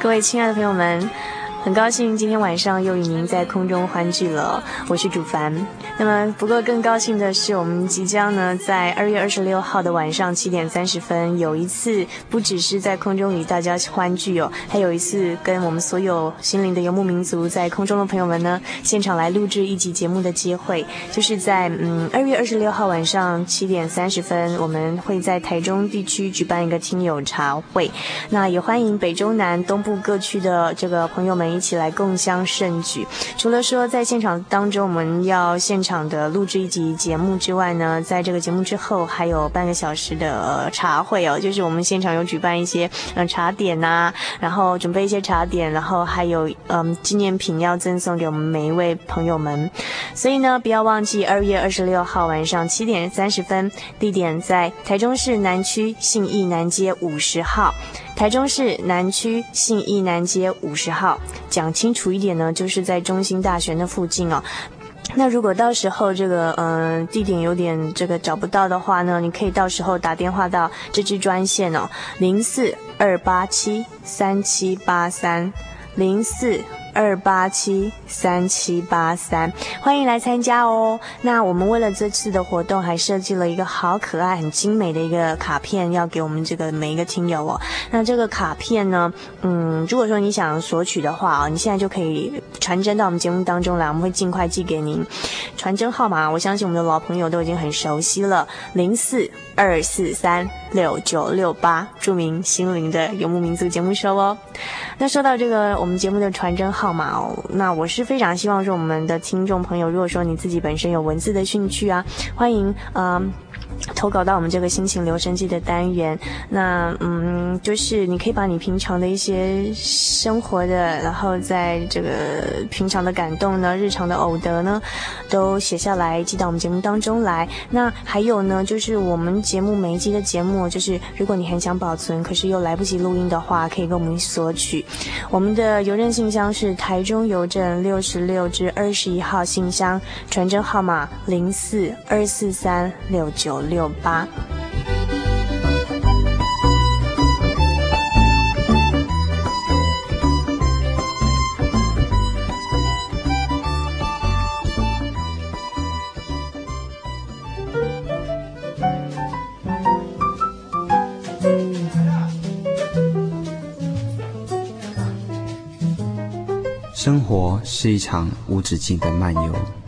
各位亲爱的朋友们，很高兴今天晚上又与您在空中欢聚了，我是主凡。那么，不过更高兴的是，我们即将呢，在二月二十六号的晚上七点三十分，有一次不只是在空中与大家欢聚哦，还有一次跟我们所有心灵的游牧民族在空中的朋友们呢，现场来录制一集节目的机会，就是在嗯二月二十六号晚上七点三十分，我们会在台中地区举办一个听友茶会，那也欢迎北中南东部各区的这个朋友们一起来共襄盛举。除了说在现场当中我们要现场场的录制一集节目之外呢，在这个节目之后还有半个小时的茶会哦，就是我们现场有举办一些嗯茶点呐，然后准备一些茶点，然后还有嗯纪念品要赠送给我们每一位朋友们，所以呢，不要忘记二月二十六号晚上七点三十分，地点在台中市南区信义南街五十号，台中市南区信义南街五十号，讲清楚一点呢，就是在中心大学那附近哦。那如果到时候这个嗯、地点有点这个找不到的话呢，你可以到时候打电话到这支专线哦，零四二八七三七八三零四。二八七三七八三，欢迎来参加哦。那我们为了这次的活动，还设计了一个好可爱、很精美的一个卡片，要给我们这个每一个听友哦。那这个卡片呢，嗯，如果说你想索取的话啊，你现在就可以传真到我们节目当中来，我们会尽快寄给您。传真号码，我相信我们的老朋友都已经很熟悉了，零四二四三六九六八，著名心灵的游牧民族节目收哦。那说到这个，我们节目的传真号。码哦，那我是非常希望说我们的听众朋友，如果说你自己本身有文字的兴趣啊，欢迎嗯。投稿到我们这个心情留声机的单元，那嗯，就是你可以把你平常的一些生活的，然后在这个平常的感动呢，日常的偶得呢，都写下来寄到我们节目当中来。那还有呢，就是我们节目每一集的节目，就是如果你很想保存，可是又来不及录音的话，可以跟我们索取。我们的邮政信箱是台中邮政六十六至二十一号信箱，传真号码零四二四三六九六八。生活是一场无止境的漫游。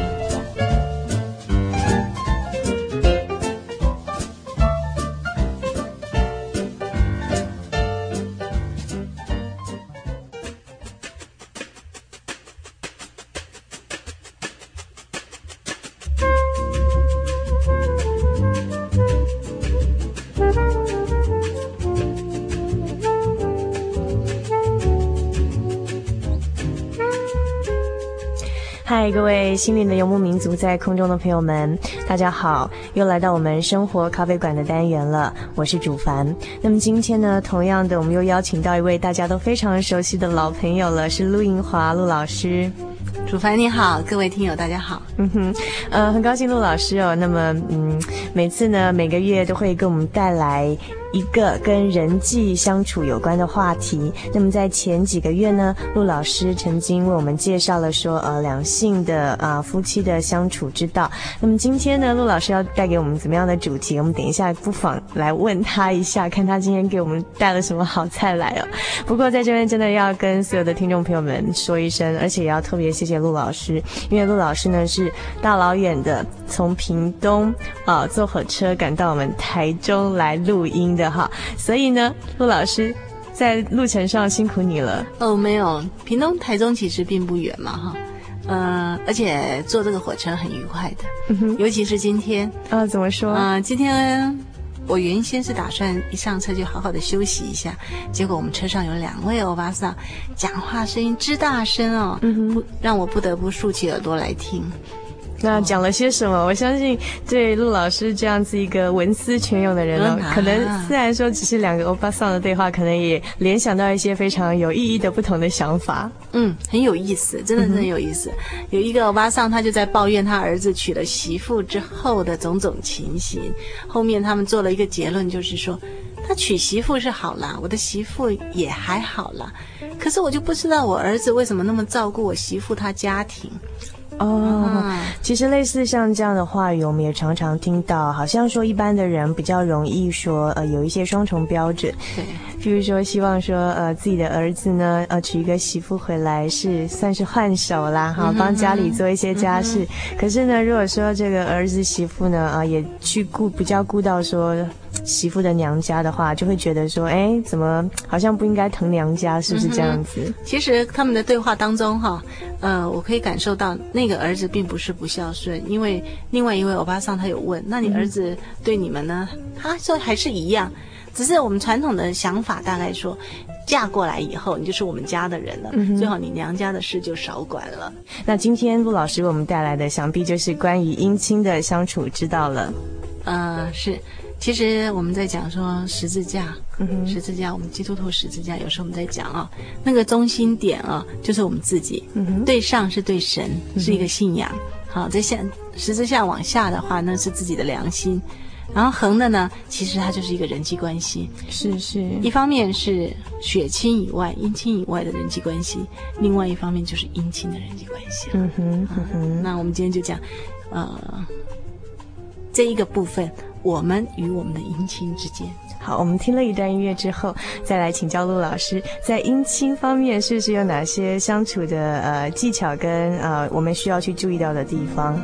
位心灵的游牧民族，在空中的朋友们，大家好，又来到我们生活咖啡馆的单元了。我是主凡。那么今天呢，同样的，我们又邀请到一位大家都非常熟悉的老朋友了，是陆英华陆老师。主凡你好，各位听友大家好。嗯哼，呃，很高兴陆老师哦。那么，嗯，每次呢，每个月都会给我们带来。一个跟人际相处有关的话题。那么在前几个月呢，陆老师曾经为我们介绍了说，呃，两性的啊、夫妻的相处之道。那么今天呢，陆老师要带给我们怎么样的主题？我们等一下不妨来问他一下，看他今天给我们带了什么好菜来哦。不过在这边真的要跟所有的听众朋友们说一声，而且也要特别谢谢陆老师，因为陆老师呢是大老远的从屏东啊、呃、坐火车赶到我们台中来录音的。哈，所以呢，陆老师在路程上辛苦你了。哦，没有，屏东台中其实并不远嘛，哈，呃，而且坐这个火车很愉快的，尤其是今天啊，怎么说？啊、呃，今天我原先是打算一上车就好好的休息一下，结果我们车上有两位欧巴桑，讲话声音之大声哦，嗯，不让我不得不竖起耳朵来听。那讲了些什么？我相信对陆老师这样子一个文思泉涌的人呢，可能虽然说只是两个欧巴桑的对话，可能也联想到一些非常有意义的不同的想法。嗯，很有意思，真的真的有意思。嗯、有一个欧巴桑，他就在抱怨他儿子娶了媳妇之后的种种情形。后面他们做了一个结论，就是说他娶媳妇是好啦，我的媳妇也还好啦，可是我就不知道我儿子为什么那么照顾我媳妇他家庭。哦，其实类似像这样的话语，我们也常常听到，好像说一般的人比较容易说，呃，有一些双重标准。对，譬如说希望说，呃，自己的儿子呢，呃，娶一个媳妇回来是算是换手啦，哈，帮家里做一些家事。可是呢，如果说这个儿子媳妇呢，啊、呃，也去顾比较顾到说。媳妇的娘家的话，就会觉得说，哎，怎么好像不应该疼娘家，是不是这样子？嗯、其实他们的对话当中，哈，呃，我可以感受到那个儿子并不是不孝顺，因为另外一位欧巴桑他有问，那你儿子对你们呢？嗯、他说还是一样，只是我们传统的想法大概说，嫁过来以后你就是我们家的人了，嗯、最好你娘家的事就少管了。那今天陆老师为我们带来的，想必就是关于姻亲的相处之道了。呃，是。其实我们在讲说十字架，嗯、十字架，我们基督徒十字架，有时候我们在讲啊，那个中心点啊，就是我们自己。嗯、对上是对神，是一个信仰。好，在下十字架往下的话，那是自己的良心。然后横的呢，其实它就是一个人际关系。是是，一方面是血亲以外、姻亲以外的人际关系，另外一方面就是姻亲的人际关系。嗯哼，嗯哼。那我们今天就讲，呃，这一个部分。我们与我们的姻亲之间，好，我们听了一段音乐之后，再来请教陆老师，在姻亲方面是不是有哪些相处的呃技巧跟呃我们需要去注意到的地方？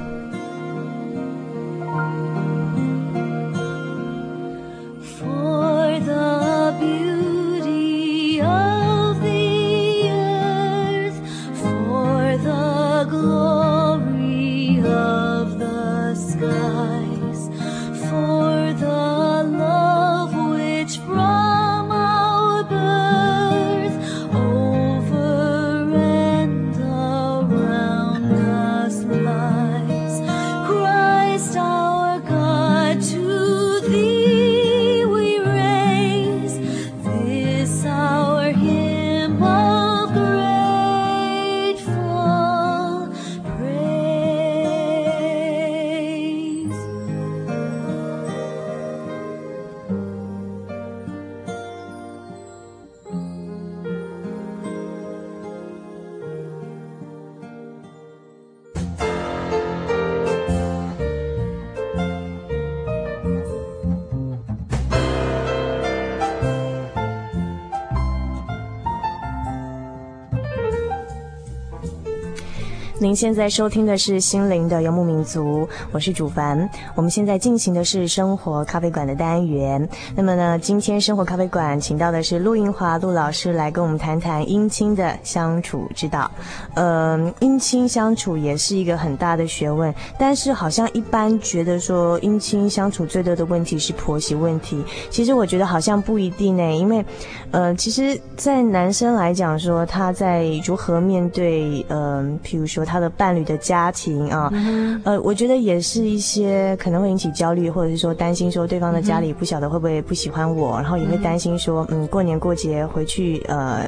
您现在收听的是《心灵的游牧民族》，我是主凡。我们现在进行的是生活咖啡馆的单元。那么呢，今天生活咖啡馆请到的是陆英华陆老师来跟我们谈谈姻亲的相处之道。呃，姻亲相处也是一个很大的学问，但是好像一般觉得说姻亲相处最多的问题是婆媳问题。其实我觉得好像不一定呢，因为呃，其实，在男生来讲说他在如何面对呃，譬如说。他的伴侣的家庭啊，嗯、呃，我觉得也是一些可能会引起焦虑，或者是说担心说对方的家里不晓得会不会不喜欢我，嗯、然后也会担心说，嗯，过年过节回去，呃，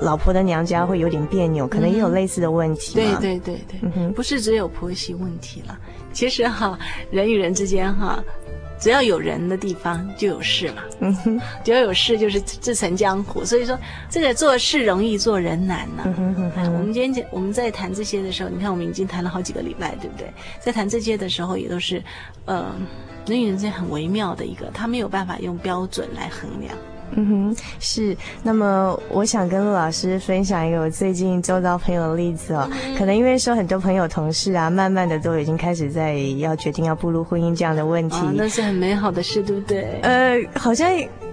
老婆的娘家会有点别扭，可能也有类似的问题。对对对对，嗯，不是只有婆媳问题了，其实哈，人与人之间哈。只要有人的地方就有事嘛，嗯哼，只要有事就是自成江湖。所以说，这个做事容易，做人难呢、啊。嗯哼。我们今天讲我们在谈这些的时候，你看我们已经谈了好几个礼拜，对不对？在谈这些的时候，也都是，呃，人与人之间很微妙的一个，他没有办法用标准来衡量。嗯哼，是。那么，我想跟陆老师分享一个我最近周遭朋友的例子哦。嗯、可能因为说很多朋友同事啊，慢慢的都已经开始在要决定要步入婚姻这样的问题。哦、那是很美好的事，对不对？呃，好像。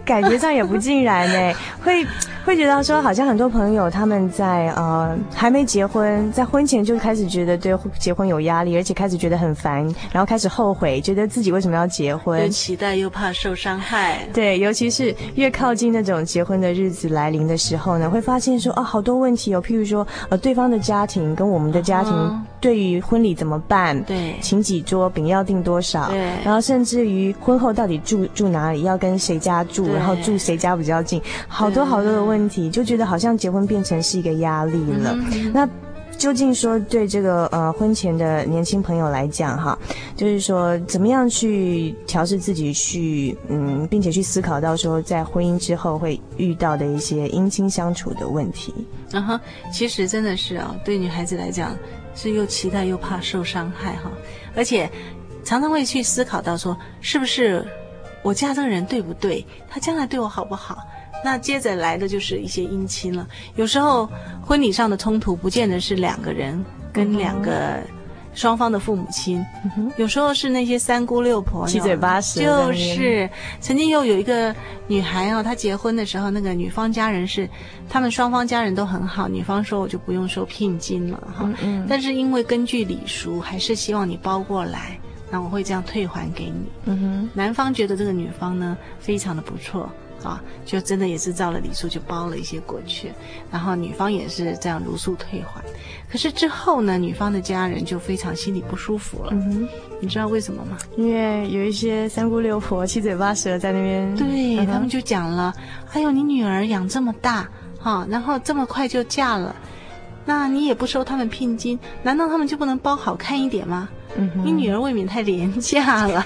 感觉上也不尽然呢，会会觉得说，好像很多朋友他们在呃还没结婚，在婚前就开始觉得对结婚有压力，而且开始觉得很烦，然后开始后悔，觉得自己为什么要结婚？又期待又怕受伤害。对，尤其是越靠近那种结婚的日子来临的时候呢，会发现说啊，好多问题哦，譬如说呃，对方的家庭跟我们的家庭对于婚礼怎么办？对，请几桌，饼要订多少？对，然后甚至于婚后到底住住哪里，要跟谁家住？然后住谁家比较近？好多好多的问题，就觉得好像结婚变成是一个压力了。嗯、那究竟说对这个呃婚前的年轻朋友来讲哈，就是说怎么样去调试自己去嗯，并且去思考到说在婚姻之后会遇到的一些姻亲相处的问题。啊哈，其实真的是啊，对女孩子来讲是又期待又怕受伤害哈，而且常常会去思考到说是不是。我嫁这个人对不对？他将来对我好不好？那接着来的就是一些姻亲了。有时候婚礼上的冲突不见得是两个人跟两个双方的父母亲，嗯、有时候是那些三姑六婆七嘴八舌。就是曾经又有一个女孩哦，她结婚的时候，那个女方家人是他们双方家人都很好，女方说我就不用收聘金了哈。嗯嗯，但是因为根据礼俗，还是希望你包过来。那我会这样退还给你。嗯哼，男方觉得这个女方呢非常的不错啊，就真的也是照了礼数就包了一些过去，然后女方也是这样如数退还。可是之后呢，女方的家人就非常心里不舒服了。嗯哼，你知道为什么吗？因为有一些三姑六婆七嘴八舌在那边，对、嗯、他们就讲了：“哎呦，你女儿养这么大，哈、啊，然后这么快就嫁了，那你也不收他们聘金，难道他们就不能包好看一点吗？”嗯、你女儿未免太廉价了，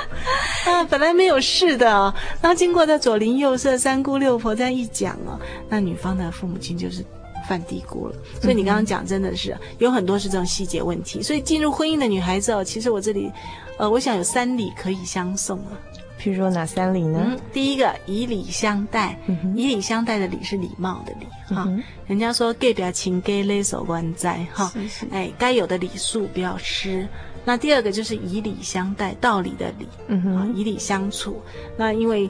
啊，本来没有事的，哦，然后经过这左邻右舍、三姑六婆这样一讲哦，那女方的父母亲就是犯嘀咕了。所以你刚刚讲真的是、有很多是这种细节问题。所以进入婚姻的女孩子哦，其实我这里，呃，我想有三礼可以相送啊。譬如说哪三礼呢？嗯，第一个以礼相待，嗯、以礼相待的礼是礼貌的礼哈。人家说给表情给勒手关在哈，哎，该有的礼数不要失。那第二个就是以礼相待，道理的礼，嗯哼，以礼相处。那因为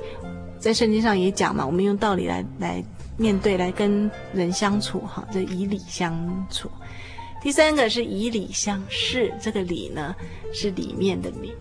在圣经上也讲嘛，我们用道理来来面对，来跟人相处哈，这以礼相处。第三个是以礼相视，这个礼呢是里面的礼。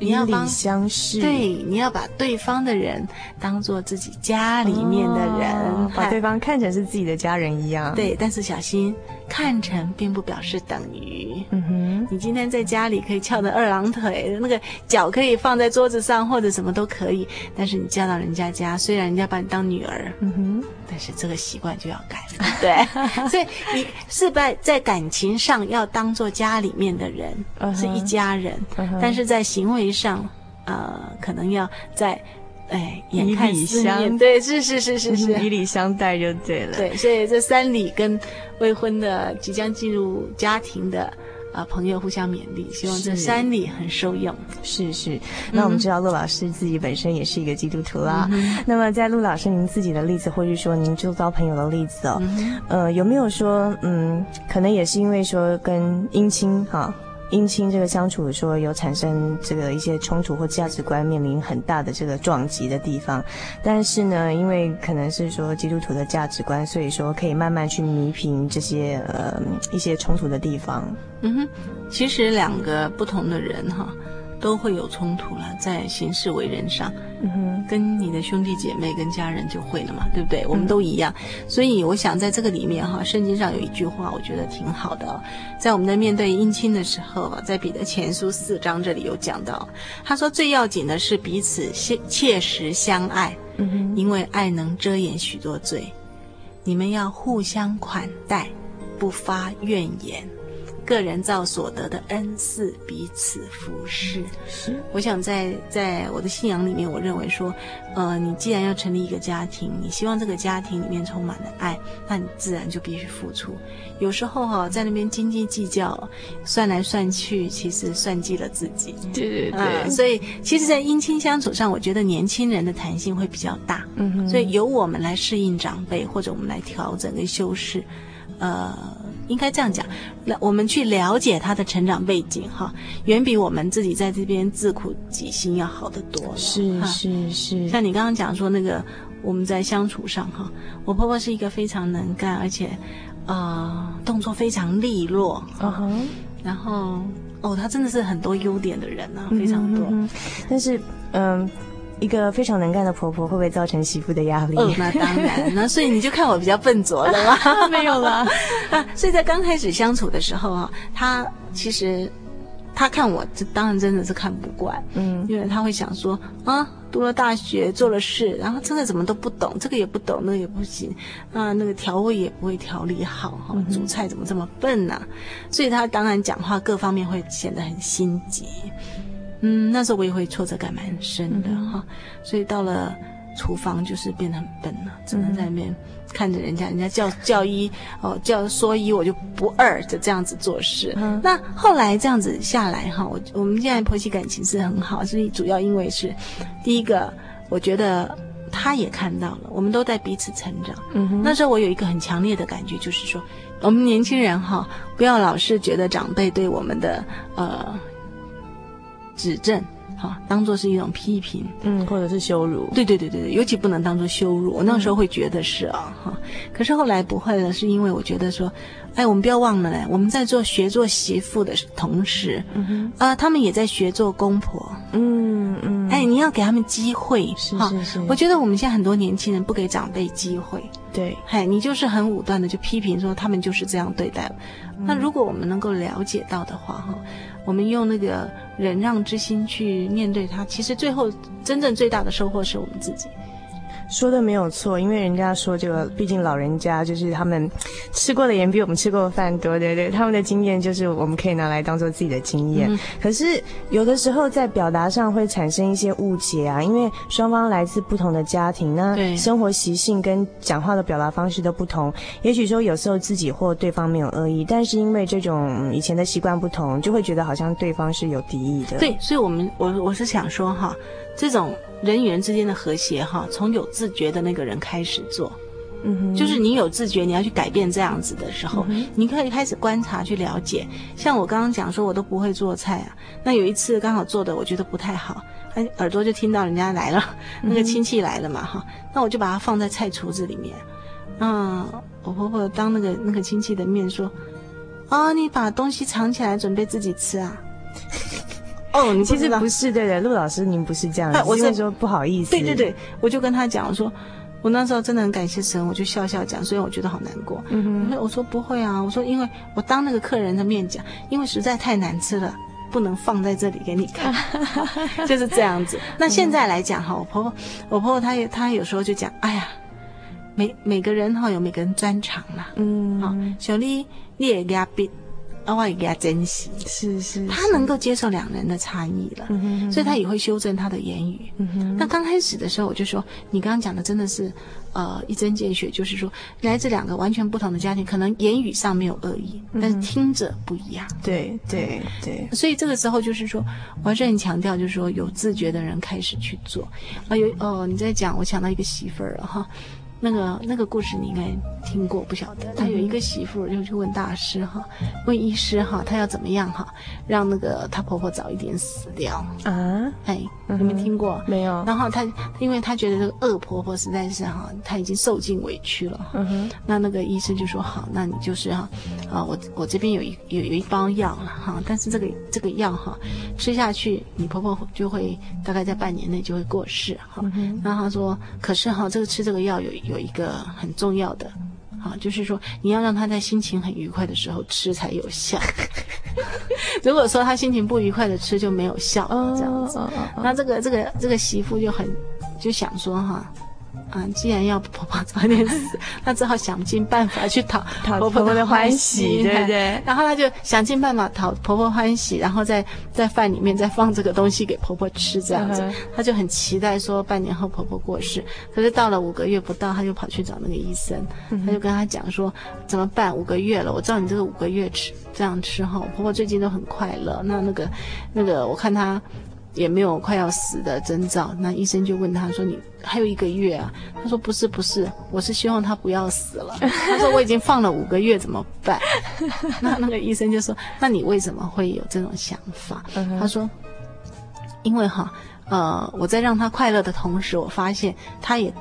你要帮相视，对，你要把对方的人当做自己家里面的人，哦、把对方看成是自己的家人一样。对，但是小心，看成并不表示等于。嗯哼，你今天在家里可以翘着二郎腿，那个脚可以放在桌子上或者什么都可以，但是你嫁到人家家，虽然人家把你当女儿，嗯哼，但是这个习惯就要改了。对，所以你是在在感情上要当做家里面的人，uh huh, 是一家人，uh huh. 但是在行为上，呃，可能要在，哎，眼看四面，对，是是是是是，以礼相待就对了。对，所以这三礼跟未婚的、即将进入家庭的。啊，朋友互相勉励，希望这三礼很受用。是是，那我们知道陆老师自己本身也是一个基督徒啦。嗯、那么在陆老师您自己的例子，或是说您周遭朋友的例子哦，嗯、呃，有没有说，嗯，可能也是因为说跟姻亲哈？姻亲这个相处说有产生这个一些冲突或价值观面临很大的这个撞击的地方，但是呢，因为可能是说基督徒的价值观，所以说可以慢慢去弥平这些呃一些冲突的地方。嗯哼，其实两个不同的人哈，都会有冲突了，在行事为人上，嗯哼，跟你的兄弟姐妹、跟家人就会了嘛，对不对？我们都一样，嗯、所以我想在这个里面哈，圣经上有一句话，我觉得挺好的，在我们在面对姻亲的时候，在彼得前书四章这里有讲到，他说最要紧的是彼此切切实相爱，嗯哼，因为爱能遮掩许多罪，你们要互相款待，不发怨言。个人造所得的恩赐，彼此服侍。是，我想在在我的信仰里面，我认为说，呃，你既然要成立一个家庭，你希望这个家庭里面充满了爱，那你自然就必须付出。有时候哈、哦，在那边斤斤计较，算来算去，其实算计了自己。对对对。呃、所以，其实，在姻亲相处上，我觉得年轻人的弹性会比较大。嗯哼。所以，由我们来适应长辈，或者我们来调整跟修饰，呃。应该这样讲，那我们去了解他的成长背景，哈，远比我们自己在这边自苦己心要好得多。是是是，像你刚刚讲说那个，我们在相处上，哈，我婆婆是一个非常能干，而且，呃，动作非常利落，嗯哼，然后，哦，她真的是很多优点的人呢、啊，非常多。嗯、但是，嗯。一个非常能干的婆婆会不会造成媳妇的压力？哦，那当然，那所以你就看我比较笨拙了吗？没有啦。啊，所以在刚开始相处的时候啊，她其实她看我，这当然真的是看不惯，嗯，因为她会想说啊，读了大学做了事，然后真的怎么都不懂，这个也不懂，那个也不行，啊，那个调味也不会调理好，哈，煮菜怎么这么笨呢？啊？所以她当然讲话各方面会显得很心急。嗯，那时候我也会挫折感蛮深的哈、嗯，所以到了厨房就是变得很笨了，只能在那边看着人家，人家叫 叫一哦叫说一，我就不二，就这样子做事。嗯、那后来这样子下来哈，我我们现在婆媳感情是很好，所以主要因为是第一个，我觉得他也看到了，我们都在彼此成长。嗯哼，那时候我有一个很强烈的感觉，就是说我们年轻人哈，不要老是觉得长辈对我们的呃。指正，哈，当做是一种批评，嗯，或者是羞辱。对对对对对，尤其不能当做羞辱。我那时候会觉得是啊，哈、嗯，可是后来不会了，是因为我觉得说，哎，我们不要忘了嘞，我们在做学做媳妇的同时，嗯哼，啊、呃，他们也在学做公婆，嗯嗯，哎，你要给他们机会，是是是。我觉得我们现在很多年轻人不给长辈机会，对，嗨，你就是很武断的就批评说他们就是这样对待。嗯、那如果我们能够了解到的话，哈。我们用那个忍让之心去面对他，其实最后真正最大的收获是我们自己。说的没有错，因为人家说这个，毕竟老人家就是他们吃过的盐比我们吃过的饭多，对对，他们的经验就是我们可以拿来当做自己的经验。嗯。可是有的时候在表达上会产生一些误解啊，因为双方来自不同的家庭，那生活习性跟讲话的表达方式都不同。也许说有时候自己或对方没有恶意，但是因为这种以前的习惯不同，就会觉得好像对方是有敌意的。对，所以我们我我是想说哈，这种。人与人之间的和谐，哈，从有自觉的那个人开始做，嗯哼，就是你有自觉，你要去改变这样子的时候，嗯、你可以开始观察去了解。像我刚刚讲说，我都不会做菜啊，那有一次刚好做的我觉得不太好，哎，耳朵就听到人家来了，那个亲戚来了嘛，哈、嗯，那我就把它放在菜橱子里面，嗯，我婆婆当那个那个亲戚的面说，啊、哦，你把东西藏起来准备自己吃啊。哦，你其实不是对对，陆老师，您不是这样子，我是说不好意思。对对对，我就跟他讲，我说我那时候真的很感谢神，我就笑笑讲，所以我觉得好难过。嗯哼，我说不会啊，我说因为我当那个客人的面讲，因为实在太难吃了，不能放在这里给你看，就是这样子。那现在来讲哈，我婆婆，我婆婆她也她有时候就讲，哎呀，每每个人哈有每个人专长啦，嗯，好，小丽你也给他比。啊，我也给他珍惜，是是，是，他能够接受两人的差异了，所以他也会修正他的言语。嗯，那刚开始的时候，我就说，你刚刚讲的真的是，呃，一针见血，就是说，来自两个完全不同的家庭，可能言语上没有恶意，嗯，但是听着不一样。对对对，所以这个时候就是说，我还是很强调，就是说，有自觉的人开始去做。啊，有哦，你在讲，我想到一个媳妇儿了哈。那个那个故事你应该听过，不晓得。他有一个媳妇就去问大师哈，问医师哈，他要怎么样哈，让那个她婆婆早一点死掉啊？哎，你没听过？没有。然后他，因为他觉得这个恶婆婆实在是哈，他已经受尽委屈了。嗯哼。那那个医生就说好，那你就是哈，啊，我我这边有一有有一包药了哈，但是这个这个药哈，吃下去你婆婆就会大概在半年内就会过世哈。嗯哼。然后他说，可是哈，这个吃这个药有有。有一个很重要的，啊，就是说你要让他在心情很愉快的时候吃才有效。如果说他心情不愉快的吃就没有效，这样子。那这个这个这个媳妇就很就想说哈。啊，既然要婆婆早点死，那只好想尽办法去讨讨婆婆的欢喜，对不对？然后他就想尽办法讨婆婆欢喜，然后在在饭里面再放这个东西给婆婆吃，这样子，他就很期待说半年后婆婆过世。可是到了五个月不到，他就跑去找那个医生，他就跟他讲说怎么办？五个月了，我知道你这个五个月吃这样吃哈，婆婆最近都很快乐。那那个那个，我看他。也没有快要死的征兆，那医生就问他说：“你还有一个月啊？”他说：“不是，不是，我是希望他不要死了。” 他说：“我已经放了五个月，怎么办？” 那那个医生就说：“那你为什么会有这种想法？”他说：“因为哈，呃，我在让他快乐的同时，我发现他也。”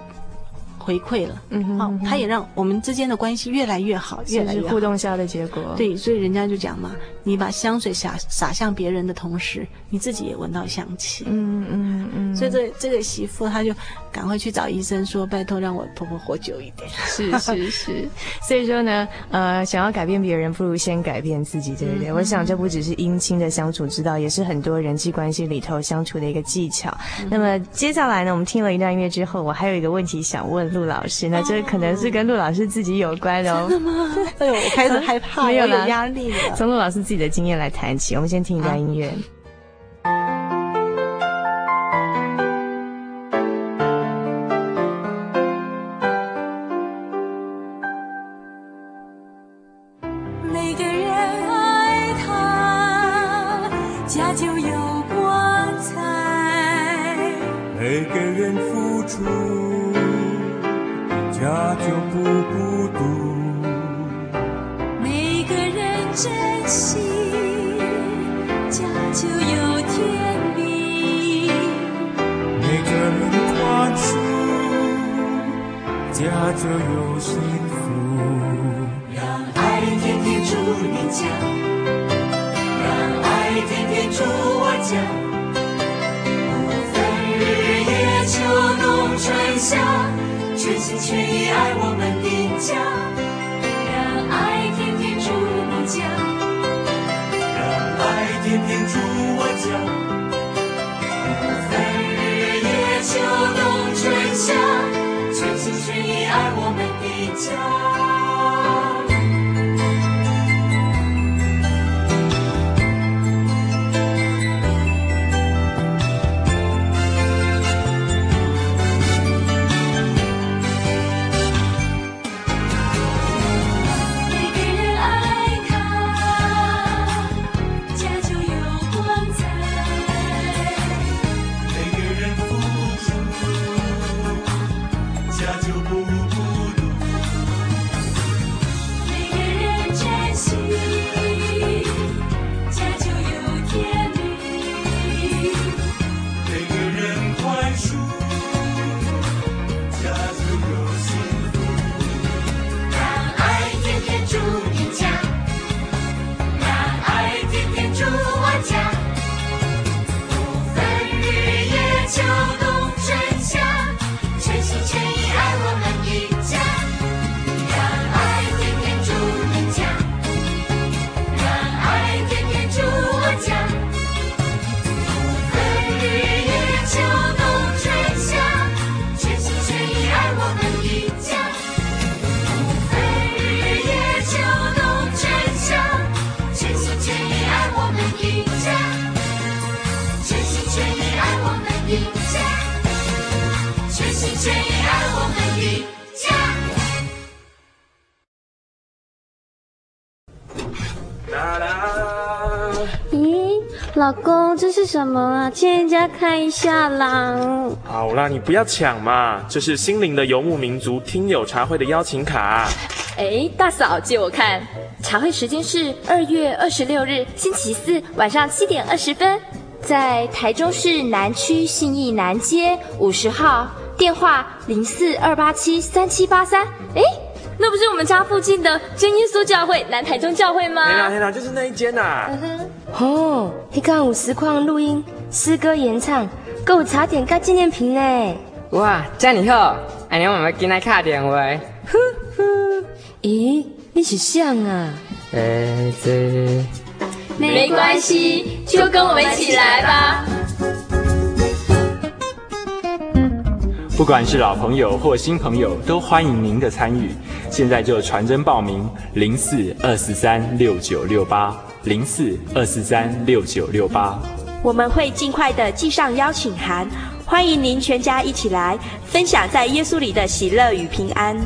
回馈了，嗯哼，好，他也让我们之间的关系越来越好，越来越互动下的结果。对，所以人家就讲嘛，你把香水洒洒向别人的同时，你自己也闻到香气。嗯嗯嗯。所以这这个媳妇，她就赶快去找医生说：“拜托，让我婆婆活久一点。”是是是。所以说呢，呃，想要改变别人，不如先改变自己，对不对？我想这不只是姻亲的相处之道，也是很多人际关系里头相处的一个技巧。那么接下来呢，我们听了一段音乐之后，我还有一个问题想问。陆老师，那这可能是跟陆老师自己有关的哦。真的吗？哎呦，我开始害怕，没有压力了。从陆老师自己的经验来谈起，我们先听一段音乐。每家就有光彩。每个人付出。家就不孤独，每个人珍惜，家就有甜蜜；每个人宽恕，家就有幸福。让爱天天住你家，家，不分日夜秋冬春夏。全心全意爱我们的家，让爱天天住你家，让爱天天住我家，不分日夜秋冬春夏，全心全意爱我们的家。chuva. 是什么啊？借人家看一下啦。好啦，你不要抢嘛，这是心灵的游牧民族听友茶会的邀请卡。哎，大嫂借我看，茶会时间是二月二十六日星期四晚上七点二十分，在台中市南区信义南街五十号，电话零四二八七三七八三。哎。那不是我们家附近的真耶稣教会南台中教会吗？对啦对啦，就是那一间呐、啊。嗯哼，哦，你看有实况录音、诗歌演唱，购有茶点跟纪念品呢。哇，这样好，哎，你我们进来卡电话。呼呼，咦，你是像啊？哎，这没关系，就跟我们一起来吧。不管是老朋友或新朋友，都欢迎您的参与。现在就传真报名，零四二四三六九六八，零四二四三六九六八。我们会尽快的寄上邀请函，欢迎您全家一起来分享在耶稣里的喜乐与平安。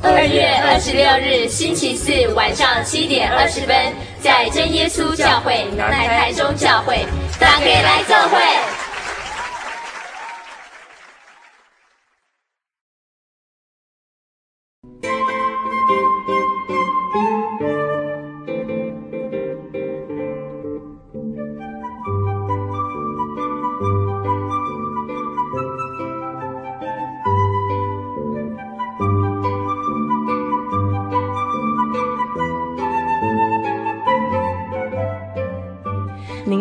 二月二十六日星期四晚上七点二十分，在真耶稣教会南台中教会，大家可以来教会。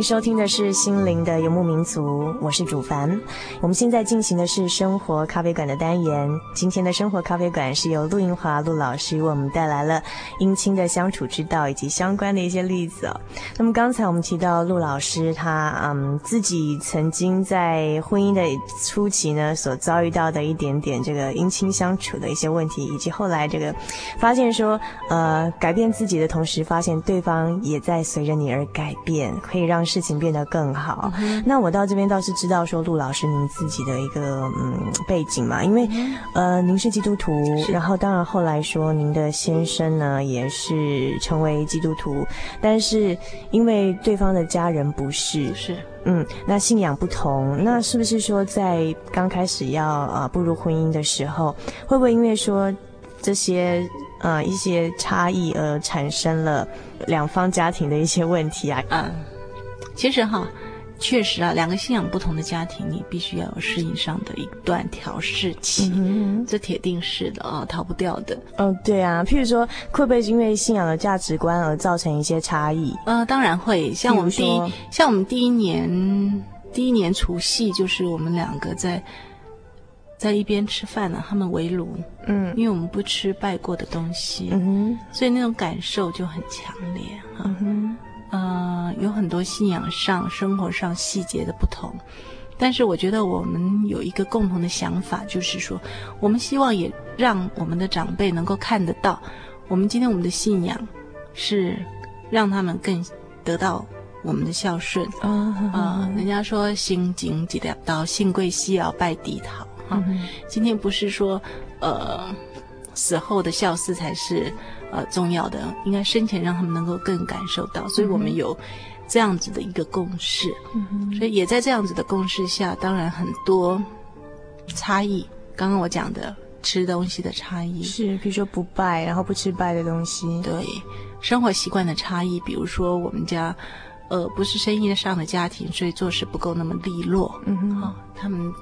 收听的是心灵的游牧民族，我是主凡。我们现在进行的是生活咖啡馆的单元。今天的生活咖啡馆是由陆英华陆老师为我们带来了姻亲的相处之道以及相关的一些例子哦。那么刚才我们提到陆老师他嗯自己曾经在婚姻的初期呢所遭遇到的一点点这个姻亲相处的一些问题，以及后来这个发现说呃改变自己的同时，发现对方也在随着你而改变，可以让。事情变得更好。嗯、那我到这边倒是知道说，陆老师您自己的一个嗯背景嘛，因为、嗯、呃您是基督徒，然后当然后来说您的先生呢也是成为基督徒，但是因为对方的家人不是。是。嗯，那信仰不同，那是不是说在刚开始要呃步入婚姻的时候，会不会因为说这些呃一些差异而产生了两方家庭的一些问题啊？嗯。其实哈，确实啊，两个信仰不同的家庭，你必须要有适应上的一段调试期，嗯、这铁定是的啊，逃不掉的。嗯，对啊，譬如说，会不会因为信仰的价值观而造成一些差异？呃，当然会。像我们第一，像我们第一年，第一年除夕，就是我们两个在在一边吃饭呢，他们围炉，嗯，因为我们不吃拜过的东西，嗯哼，所以那种感受就很强烈哈。嗯哼呃，有很多信仰上、生活上细节的不同，但是我觉得我们有一个共同的想法，就是说，我们希望也让我们的长辈能够看得到，我们今天我们的信仰是让他们更得到我们的孝顺啊、uh, 呃。人家说“心经几两刀，信贵西要拜地桃”哈、uh，huh. 今天不是说呃死后的孝思才是。呃，重要的应该生前让他们能够更感受到，所以我们有这样子的一个共识，嗯、哼。所以也在这样子的共识下，当然很多差异。刚刚我讲的吃东西的差异是，比如说不拜，然后不吃拜的东西，对，生活习惯的差异，比如说我们家呃不是生意上的家庭，所以做事不够那么利落，嗯哼，好、哦，他们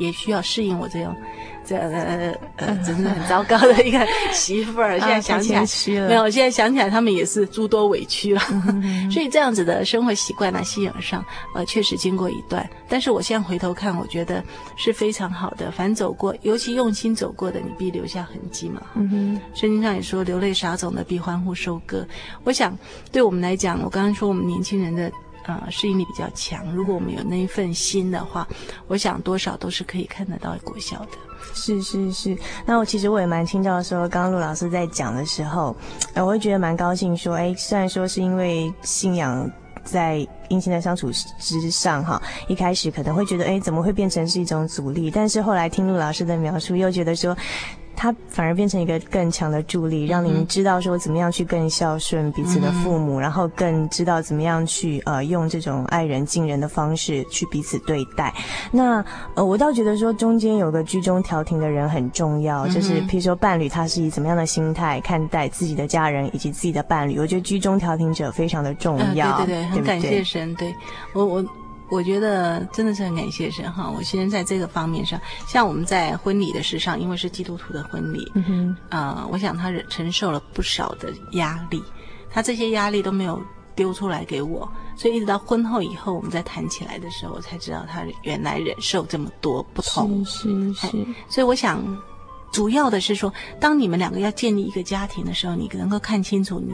也需要适应我这样。这呃呃，真的很糟糕的一个媳妇儿。现在想起来，没有，现在想起来，他们也是诸多委屈了。所以这样子的生活习惯呢，信仰上，呃，确实经过一段。但是我现在回头看，我觉得是非常好的。凡走过，尤其用心走过的，你必留下痕迹嘛。嗯哼。圣经上也说，流泪撒种的必欢呼收割。我想，对我们来讲，我刚刚说我们年轻人的。啊，适应力比较强。如果我们有那一份心的话，我想多少都是可以看得到果效的。是是是。那我其实我也蛮听到说，刚刚陆老师在讲的时候，呃，我会觉得蛮高兴。说，哎，虽然说是因为信仰在姻亲的相处之上，哈，一开始可能会觉得，哎，怎么会变成是一种阻力？但是后来听陆老师的描述，又觉得说。它反而变成一个更强的助力，让你们知道说怎么样去更孝顺彼此的父母，嗯、然后更知道怎么样去呃用这种爱人敬人的方式去彼此对待。那呃，我倒觉得说中间有个居中调停的人很重要，嗯、就是譬如说伴侣他是以怎么样的心态看待自己的家人以及自己的伴侣，我觉得居中调停者非常的重要。对对，很感谢神。对，我我。我觉得真的是很感谢神哈！我现在在这个方面上，像我们在婚礼的事上，因为是基督徒的婚礼，嗯哼，呃，我想他忍承受了不少的压力，他这些压力都没有丢出来给我，所以一直到婚后以后，我们再谈起来的时候，我才知道他原来忍受这么多不同，是是是。所以我想，主要的是说，当你们两个要建立一个家庭的时候，你能够看清楚你。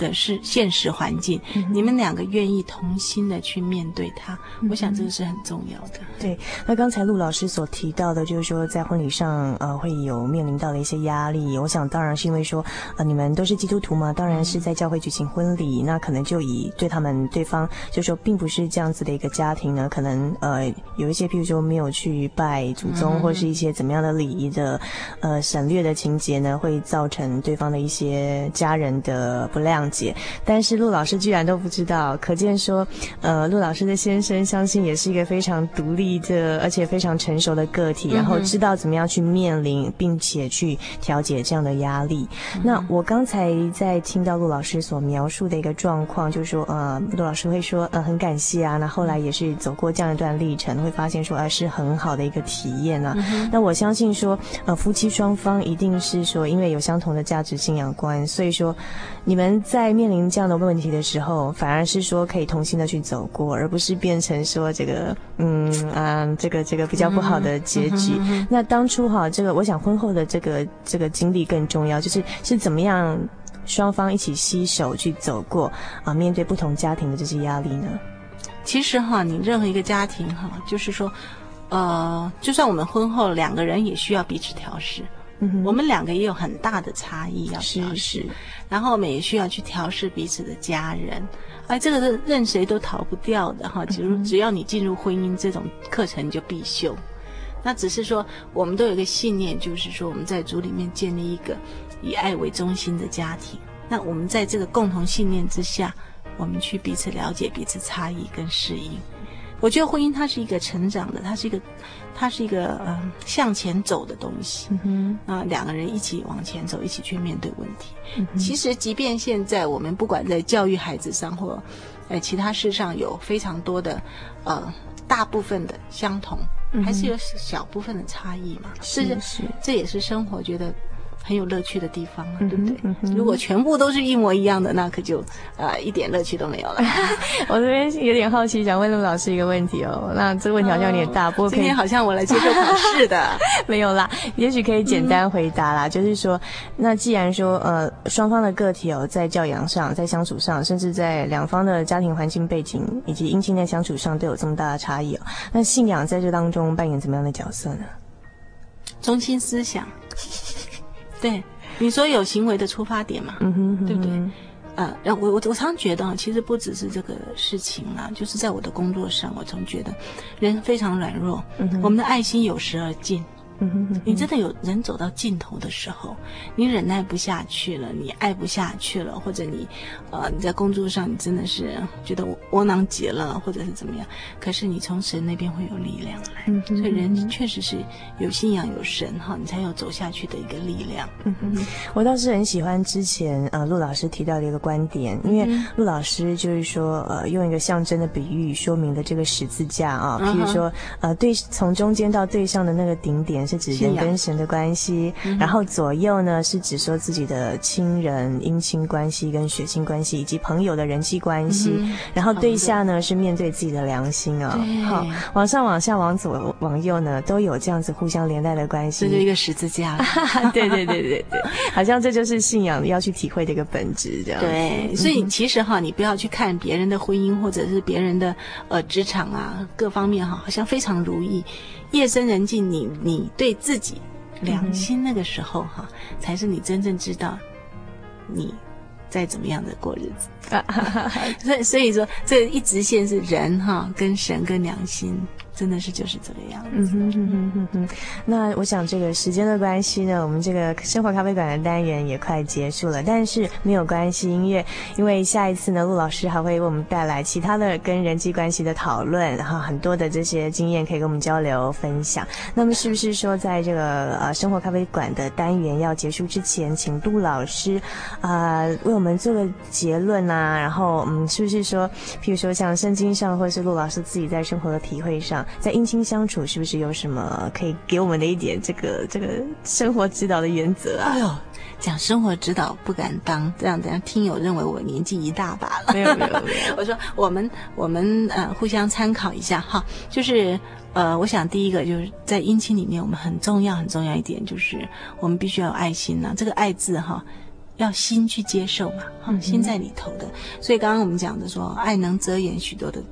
的是现实环境，嗯、你们两个愿意同心的去面对它，嗯，我想这个是很重要的。对，那刚才陆老师所提到的，就是说在婚礼上，呃，会有面临到的一些压力。我想，当然是因为说，呃，你们都是基督徒嘛，当然是在教会举行婚礼，嗯，那可能就以对他们对方，就说并不是这样子的一个家庭呢，可能呃有一些，譬如说没有去拜祖宗，嗯，或是一些怎么样的礼仪的，呃省略的情节呢，会造成对方的一些家人的不谅解，但是陆老师居然都不知道，可见说，呃，陆老师的先生相信也是一个非常独立的，而且非常成熟的个体，然后知道怎么样去面临，并且去调节这样的压力。嗯、那我刚才在听到陆老师所描述的一个状况，就是说，呃，陆老师会说，呃，很感谢啊，那后来也是走过这样一段历程，会发现说，呃，是很好的一个体验啊。嗯、那我相信说，呃，夫妻双方一定是说，因为有相同的价值信仰观，所以说。你们在面临这样的问题的时候，反而是说可以同心的去走过，而不是变成说这个，嗯啊，这个这个比较不好的结局。嗯嗯、那当初哈，这个我想婚后的这个这个经历更重要，就是是怎么样双方一起携手去走过啊，面对不同家庭的这些压力呢？其实哈，你任何一个家庭哈，就是说，呃，就算我们婚后两个人也需要彼此调试。嗯，我们两个也有很大的差异要调试，是是，然后我们也需要去调试彼此的家人，哎，这个是任谁都逃不掉的哈。只只要你进入婚姻这种课程，你就必修。那只是说，我们都有一个信念，就是说我们在主里面建立一个以爱为中心的家庭。那我们在这个共同信念之下，我们去彼此了解彼此差异跟适应。我觉得婚姻它是一个成长的，它是一个，它是一个呃向前走的东西。嗯哼，啊，两个人一起往前走，一起去面对问题。嗯，其实，即便现在我们不管在教育孩子上或呃其他事上有非常多的呃大部分的相同，嗯，还是有小部分的差异嘛。是是，这也是生活觉得。很有乐趣的地方，对不对？嗯嗯、如果全部都是一模一样的，那可就呃一点乐趣都没有了。我这边有点好奇，想问陆老师一个问题哦。那这个问题好像有点大，不过可以今天好像我来接受考试的，没有啦。也许可以简单回答啦，嗯、就是说，那既然说呃双方的个体哦，在教养上、在相处上，甚至在两方的家庭环境背景以及姻亲的相处上都有这么大的差异哦，那信仰在这当中扮演怎么样的角色呢？中心思想。对，你说有行为的出发点嘛，嗯哼嗯哼，对不对？呃，然后我我我常觉得，其实不只是这个事情啊，就是在我的工作上，我总觉得人非常软弱，嗯，我们的爱心有时而尽。嗯哼哼，你真的有人走到尽头的时候，你忍耐不下去了，你爱不下去了，或者你，呃，你在工作上你真的是觉得窝囊极了，或者是怎么样？可是你从神那边会有力量来，嗯哼哼，所以人确实是有信仰有神哈，你才有走下去的一个力量。嗯哼，我倒是很喜欢之前呃陆老师提到的一个观点，因为陆老师就是说呃用一个象征的比喻说明了这个十字架啊，譬如说呃对从中间到对上的那个顶点。是指人跟神的关系，然后左右呢是指说自己的亲人、姻亲关系跟血亲关系，以及朋友的人际关系。嗯、然后对下呢是面对自己的良心啊、哦。好，往上、往下、往左、往右呢都有这样子互相连带的关系。这就一个十字架。对对对对对，好像这就是信仰要去体会的一个本质，这样。对，所以其实哈，你不要去看别人的婚姻或者是别人的呃职场啊各方面哈，好像非常如意。夜深人静，你你对自己良心那个时候哈、才是你真正知道你在怎么样的过日子。所 以所以说，这一直线是人哈跟神跟良心真的是就是这个样子。嗯哼哼哼哼哼。那我想这个时间的关系呢，我们这个生活咖啡馆的单元也快结束了，但是没有关系，因为因为下一次呢，陆老师还会为我们带来其他的跟人际关系的讨论，然后很多的这些经验可以跟我们交流分享。那么是不是说，在这个呃生活咖啡馆的单元要结束之前，请陆老师啊、为我们做个结论啊？然后嗯，是不是说，譬如说像圣经上，或者是陆老师自己在生活的体会上？在姻亲相处，是不是有什么可以给我们的一点这个这个生活指导的原则啊？哎呦，讲生活指导不敢当，这样这样听友认为我年纪一大把了。没有没有没有，没有 我说我们我们呃互相参考一下哈，就是呃，我想第一个就是在姻亲里面，我们很重要很重要一点就是我们必须要有爱心呐、啊，这个爱字哈要心去接受嘛，哈，心在里头的。嗯、所以刚刚我们讲的说，爱能遮掩许多的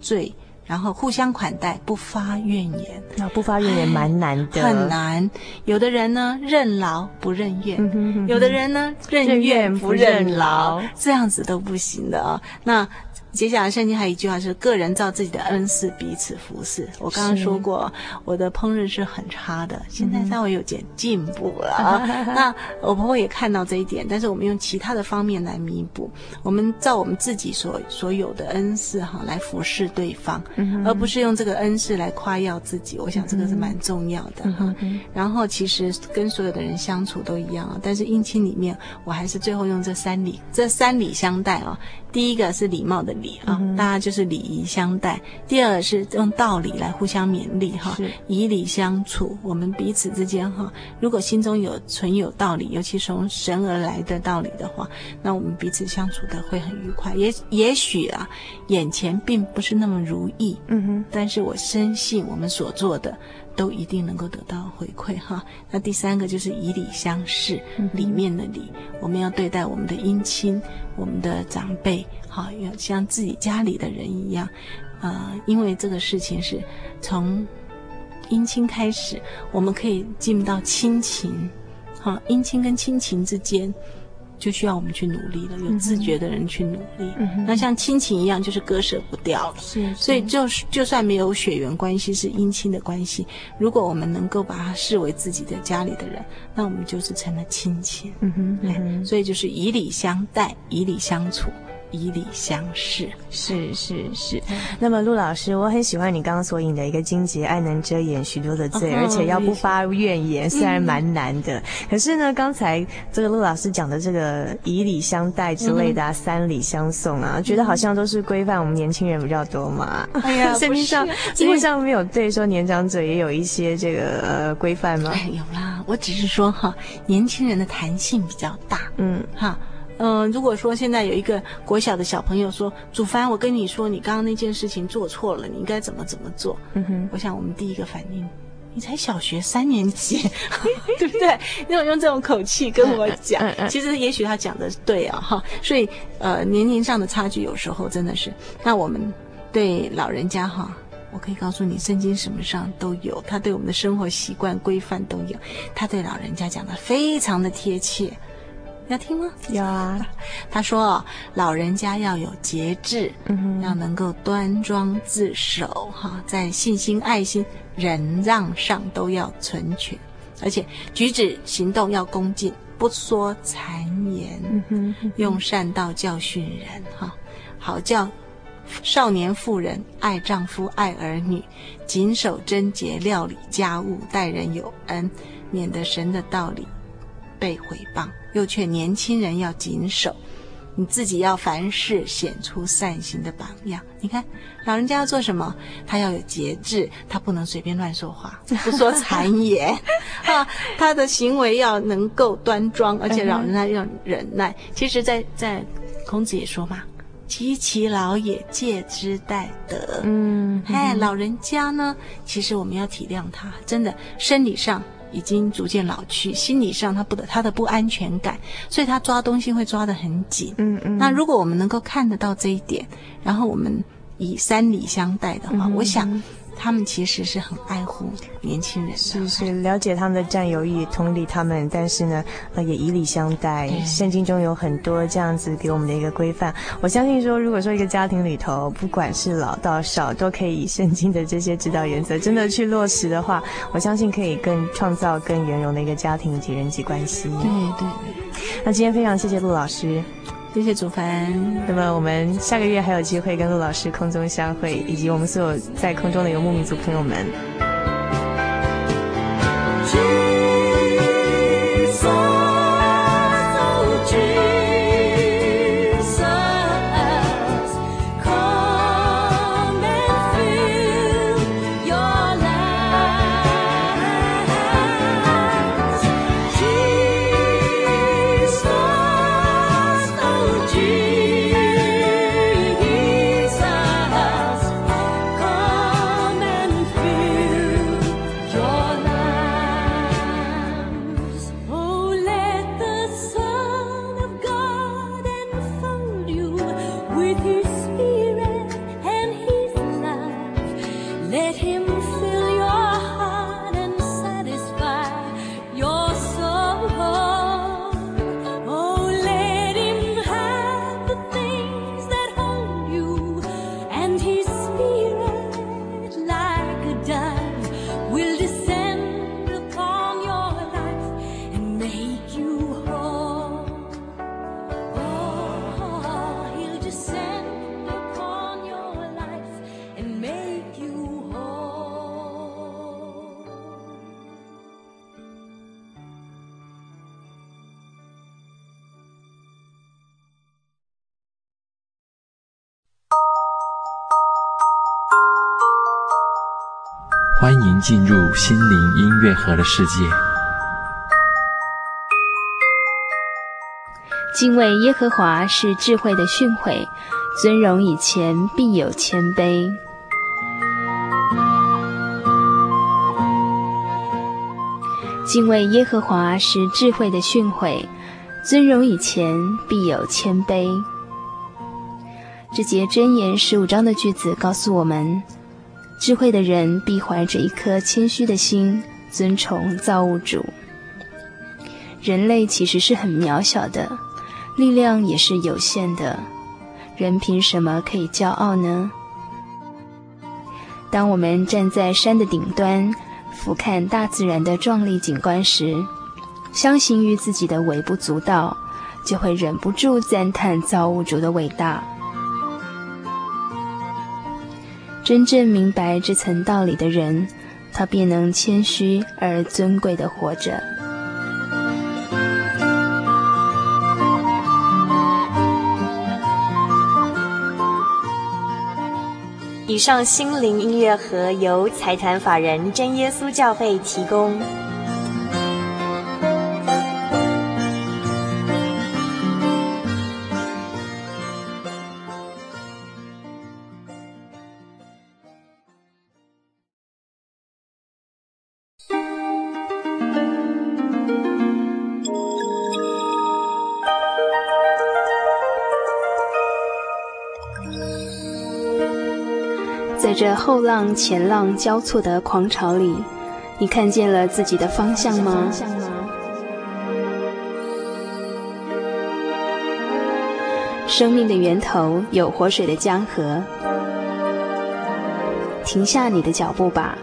罪。然后互相款待，不发怨言。那不发怨言蛮难的，很难。有的人呢，任劳不任怨；嗯、哼哼哼有的人呢，任怨不任劳，这样子都不行的啊、哦。那。接下来圣经还有一句话是：个人照自己的恩赐彼此服侍。我刚刚说过，我的烹饪是很差的，现在稍微有点进步了。嗯、那我婆婆也看到这一点，但是我们用其他的方面来弥补。我们照我们自己所所有的恩赐哈来服侍对方，嗯、而不是用这个恩赐来夸耀自己。我想这个是蛮重要的哈。嗯、然后其实跟所有的人相处都一样啊，但是姻亲里面，我还是最后用这三礼，这三礼相待啊。第一个是礼貌的礼啊，大家就是礼仪相待。第二个是用道理来互相勉励哈，以礼相处。我们彼此之间哈，如果心中有存有道理，尤其从神而来的道理的话，那我们彼此相处的会很愉快。也也许啊，眼前并不是那么如意，嗯哼，但是我深信我们所做的。都一定能够得到回馈哈。那第三个就是以礼相视，嗯、里面的礼，我们要对待我们的姻亲、我们的长辈，哈，要像自己家里的人一样，啊、呃，因为这个事情是从姻亲开始，我们可以进到亲情，哈，姻亲跟亲情之间。就需要我们去努力了，有自觉的人去努力。嗯、那像亲情一样，就是割舍不掉了。是，是，所以就是就算没有血缘关系，是姻亲的关系，如果我们能够把它视为自己的家里的人，那我们就是成了亲情。嗯哼，嗯哼，所以就是以礼相待，以礼相处。以礼相视，是是是。那么陆老师，我很喜欢你刚刚所引的一个经节：爱能遮掩许多的罪，哦、而且要不发怨言。虽然蛮难的，嗯、可是呢，刚才这个陆老师讲的这个以礼相待之类的、啊，嗯、三礼相送啊，觉得好像都是规范我们年轻人比较多嘛。哎呀，圣经上圣经上没有对说年长者也有一些这个呃规范吗？哎，有啦，我只是说哈，年轻人的弹性比较大。嗯，哈。嗯、呃，如果说现在有一个国小的小朋友说：“祖凡，我跟你说，你刚刚那件事情做错了，你应该怎么怎么做？”嗯哼，我想我们第一个反应，你才小学三年级，对不对？你有用这种口气跟我讲，嗯嗯嗯、其实也许他讲的对啊，哈。所以呃，年龄上的差距有时候真的是。那我们对老人家哈，我可以告诉你，圣经什么上都有，他对我们的生活习惯规范都有，他对老人家讲的非常的贴切。要听吗？有啊。他说，老人家要有节制，要能够端庄自守，哈，在信心、爱心、忍让上都要存全，而且举止行动要恭敬，不说谗言，嗯哼，嗯哼，用善道教训人，哈，好叫少年妇人爱丈夫、爱儿女，谨守贞洁，料理家务，待人有恩，免得神的道理被毁谤。又劝年轻人要谨守，你自己要凡事显出善行的榜样。你看，老人家要做什么？他要有节制，他不能随便乱说话，不说 谗言啊。他的行为要能够端庄，而且老人家要忍耐。其实在，在在孔子也说嘛：“及其老也，戒之待德。”嗯，哎，老人家呢，其实我们要体谅他，真的生理上。已经逐渐老去，心理上他不得他的不安全感，所以他抓东西会抓得很紧。嗯嗯。那如果我们能够看得到这一点，然后我们以三礼相待的话，嗯、我想他们其实是很爱护年轻人的，是是了解他们的占有欲，同理他们，但是呢，呃，也以礼相待。圣经中有很多这样子给我们的一个规范。我相信说，如果说一个家庭里头，不管是老到少，都可以以圣经的这些指导原则，真的去落实的话，我相信可以更创造更圆融的一个家庭以及人际关系。对对。那今天非常谢谢陆老师。谢谢祖凡。那么我们下个月还有机会跟陆老师空中相会，以及我们所有在空中的游牧民族朋友们。欢迎进入心灵音乐盒的世界。敬畏耶和华是智慧的训诲，尊荣以前必有谦卑。敬畏耶和华是智慧的训诲，尊荣以前必有谦卑。这节箴言十五章的句子告诉我们。智慧的人必怀着一颗谦虚的心，尊崇造物主。人类其实是很渺小的，力量也是有限的，人凭什么可以骄傲呢？当我们站在山的顶端，俯瞰大自然的壮丽景观时，相形于自己的微不足道，就会忍不住赞叹造物主的伟大。真正明白这层道理的人，他便能谦虚而尊贵的活着。以上心灵音乐盒由财团法人真耶稣教会提供。这后浪前浪交错的狂潮里，你看见了自己的方向吗？生命的源头有活水的江河。停下你的脚步吧，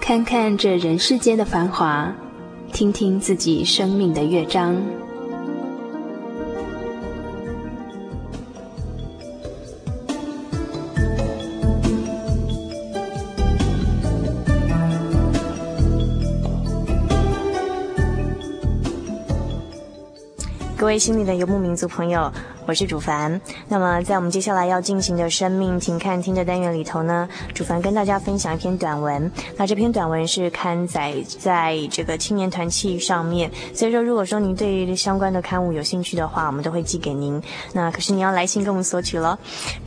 看看这人世间的繁华，听听自己生命的乐章。各位心灵的游牧民族朋友，我是主凡。那么，在我们接下来要进行的生命请看听的单元里头呢，主凡跟大家分享一篇短文。那这篇短文是刊载在这个青年团契上面，所以说，如果说您对相关的刊物有兴趣的话，我们都会寄给您。那可是你要来信跟我们索取咯。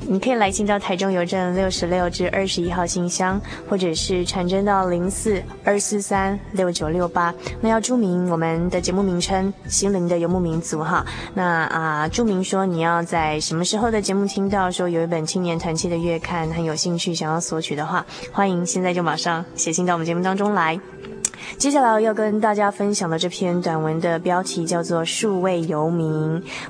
你可以来信到台中邮政六十六至二十一号信箱，或者是传真到零四二四三六九六八。那要注明我们的节目名称“心灵的游牧民族”哈。那啊，注明说你要在什么时候的节目听到说有一本青年团契的月刊很有兴趣想要索取的话，欢迎现在就马上写信到我们节目当中来。接下来要跟大家分享的这篇短文的标题叫做《数位游民》。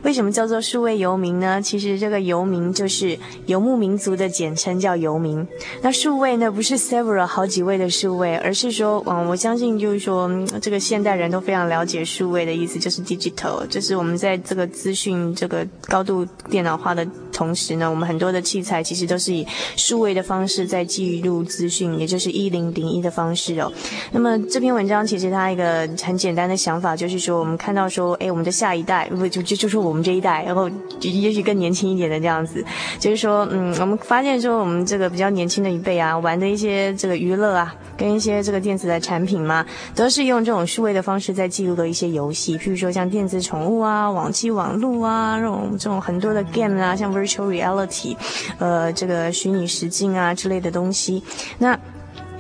为什么叫做数位游民呢？其实这个游民就是游牧民族的简称，叫游民。那数位呢，不是 several 好几位的数位，而是说，嗯，我相信就是说，这个现代人都非常了解数位的意思，就是 digital，就是我们在这个资讯这个高度电脑化的同时呢，我们很多的器材其实都是以数位的方式在记录资讯，也就是一零零一的方式哦。那么这篇篇。文章其实它一个很简单的想法就是说，我们看到说，哎，我们的下一代，不就就就是我们这一代，然后也许更年轻一点的这样子，就是说，嗯，我们发现说，我们这个比较年轻的一辈啊，玩的一些这个娱乐啊，跟一些这个电子的产品嘛，都是用这种数位的方式在记录的一些游戏，譬如说像电子宠物啊、网际网路啊，这种这种很多的 game 啊，像 virtual reality，呃，这个虚拟实境啊之类的东西，那。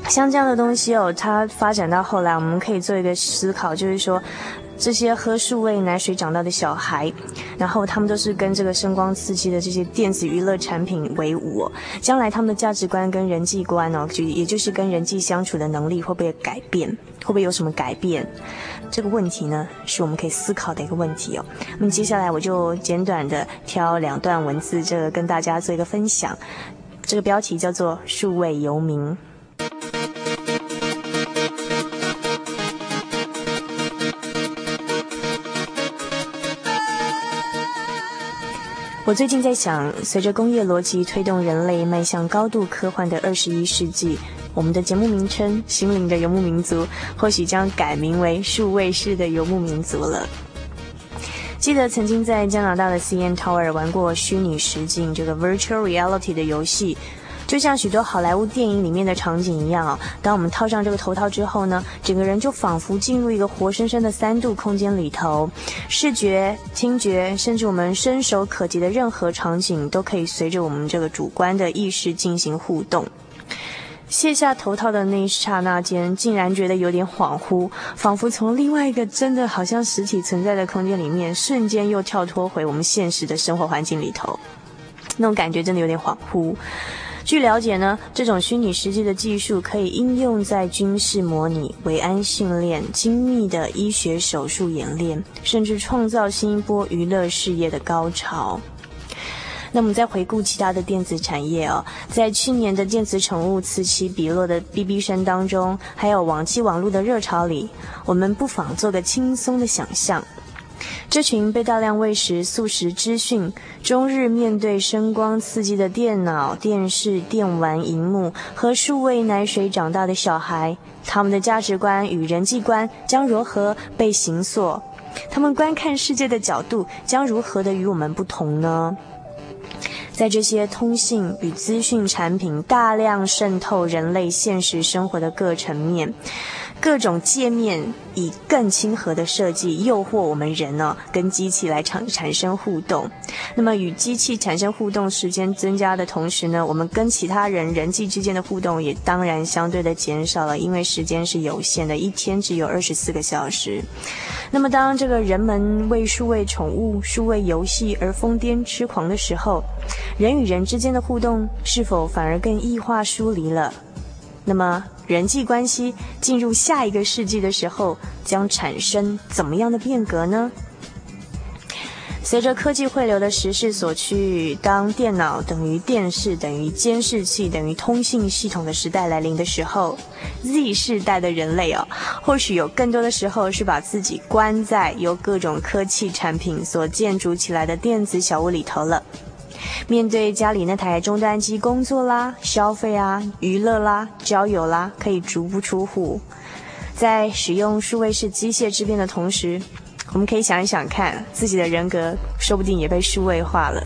像这样的东西哦，它发展到后来，我们可以做一个思考，就是说，这些喝数位奶水长大的小孩，然后他们都是跟这个声光刺激的这些电子娱乐产品为伍哦，将来他们的价值观跟人际观哦，就也就是跟人际相处的能力会不会改变？会不会有什么改变？这个问题呢，是我们可以思考的一个问题哦。那么接下来我就简短的挑两段文字，这个跟大家做一个分享。这个标题叫做“数位游民”。我最近在想，随着工业逻辑推动人类迈向高度科幻的二十一世纪，我们的节目名称《心灵的游牧民族》或许将改名为“数位式的游牧民族”了。记得曾经在加拿大的 CN Tower 玩过虚拟实境这个 Virtual Reality 的游戏。就像许多好莱坞电影里面的场景一样啊，当我们套上这个头套之后呢，整个人就仿佛进入一个活生生的三度空间里头，视觉、听觉，甚至我们伸手可及的任何场景，都可以随着我们这个主观的意识进行互动。卸下头套的那一刹那间，竟然觉得有点恍惚，仿佛从另外一个真的好像实体存在的空间里面，瞬间又跳脱回我们现实的生活环境里头，那种感觉真的有点恍惚。据了解呢，这种虚拟实际的技术可以应用在军事模拟、维安训练、精密的医学手术演练，甚至创造新一波娱乐事业的高潮。那么再回顾其他的电子产业哦，在去年的电子宠物此起彼落的哔哔声当中，还有网际网络的热潮里，我们不妨做个轻松的想象。这群被大量喂食素食资讯、终日面对声光刺激的电脑、电视、电玩荧幕和数位奶水长大的小孩，他们的价值观与人际观将如何被形塑？他们观看世界的角度将如何的与我们不同呢？在这些通信与资讯产品大量渗透人类现实生活的各层面。各种界面以更亲和的设计诱惑我们人呢、跟机器来产产生互动。那么与机器产生互动时间增加的同时呢，我们跟其他人人际之间的互动也当然相对的减少了，因为时间是有限的，一天只有二十四个小时。那么当这个人们为数位宠物、数位游戏而疯癫痴狂的时候，人与人之间的互动是否反而更异化疏离了？那么，人际关系进入下一个世纪的时候，将产生怎么样的变革呢？随着科技汇流的时势所趋，当电脑等于电视等于监视器等于通信系统的时代来临的时候，Z 世代的人类哦，或许有更多的时候是把自己关在由各种科技产品所建筑起来的电子小屋里头了。面对家里那台终端机工作啦、消费啊、娱乐啦、交友啦，可以足不出户。在使用数位式机械之便的同时，我们可以想一想看，自己的人格说不定也被数位化了。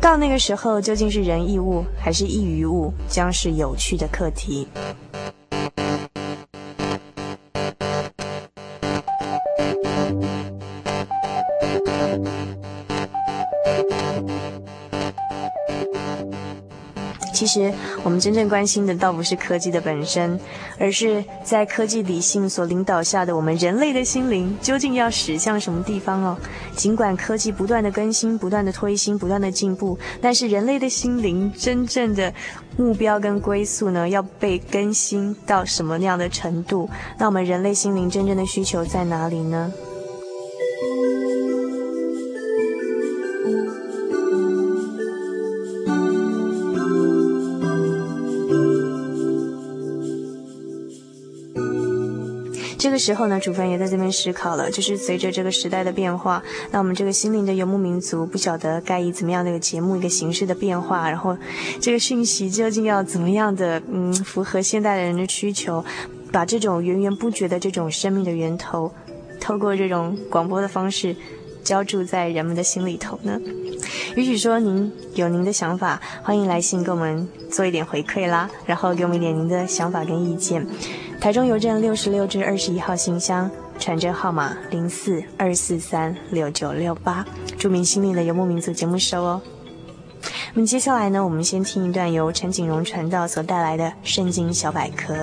到那个时候，究竟是人异物还是异于物，将是有趣的课题。其实我们真正关心的倒不是科技的本身，而是在科技理性所领导下的我们人类的心灵究竟要驶向什么地方哦？尽管科技不断的更新、不断的推新、不断的进步，但是人类的心灵真正的目标跟归宿呢，要被更新到什么样的程度？那我们人类心灵真正的需求在哪里呢？时候呢，主凡也在这边思考了，就是随着这个时代的变化，那我们这个心灵的游牧民族不晓得该以怎么样的一个节目、一个形式的变化，然后这个讯息究竟要怎么样的，嗯，符合现代人的需求，把这种源源不绝的这种生命的源头，透过这种广播的方式，浇注在人们的心里头呢？也许说您有您的想法，欢迎来信给我们做一点回馈啦，然后给我们一点您的想法跟意见。台中邮政六十六至二十一号信箱，传真号码零四二四三六九六八，著名心灵的游牧民族节目收哦。那么接下来呢，我们先听一段由陈景荣传道所带来的《圣经小百科》。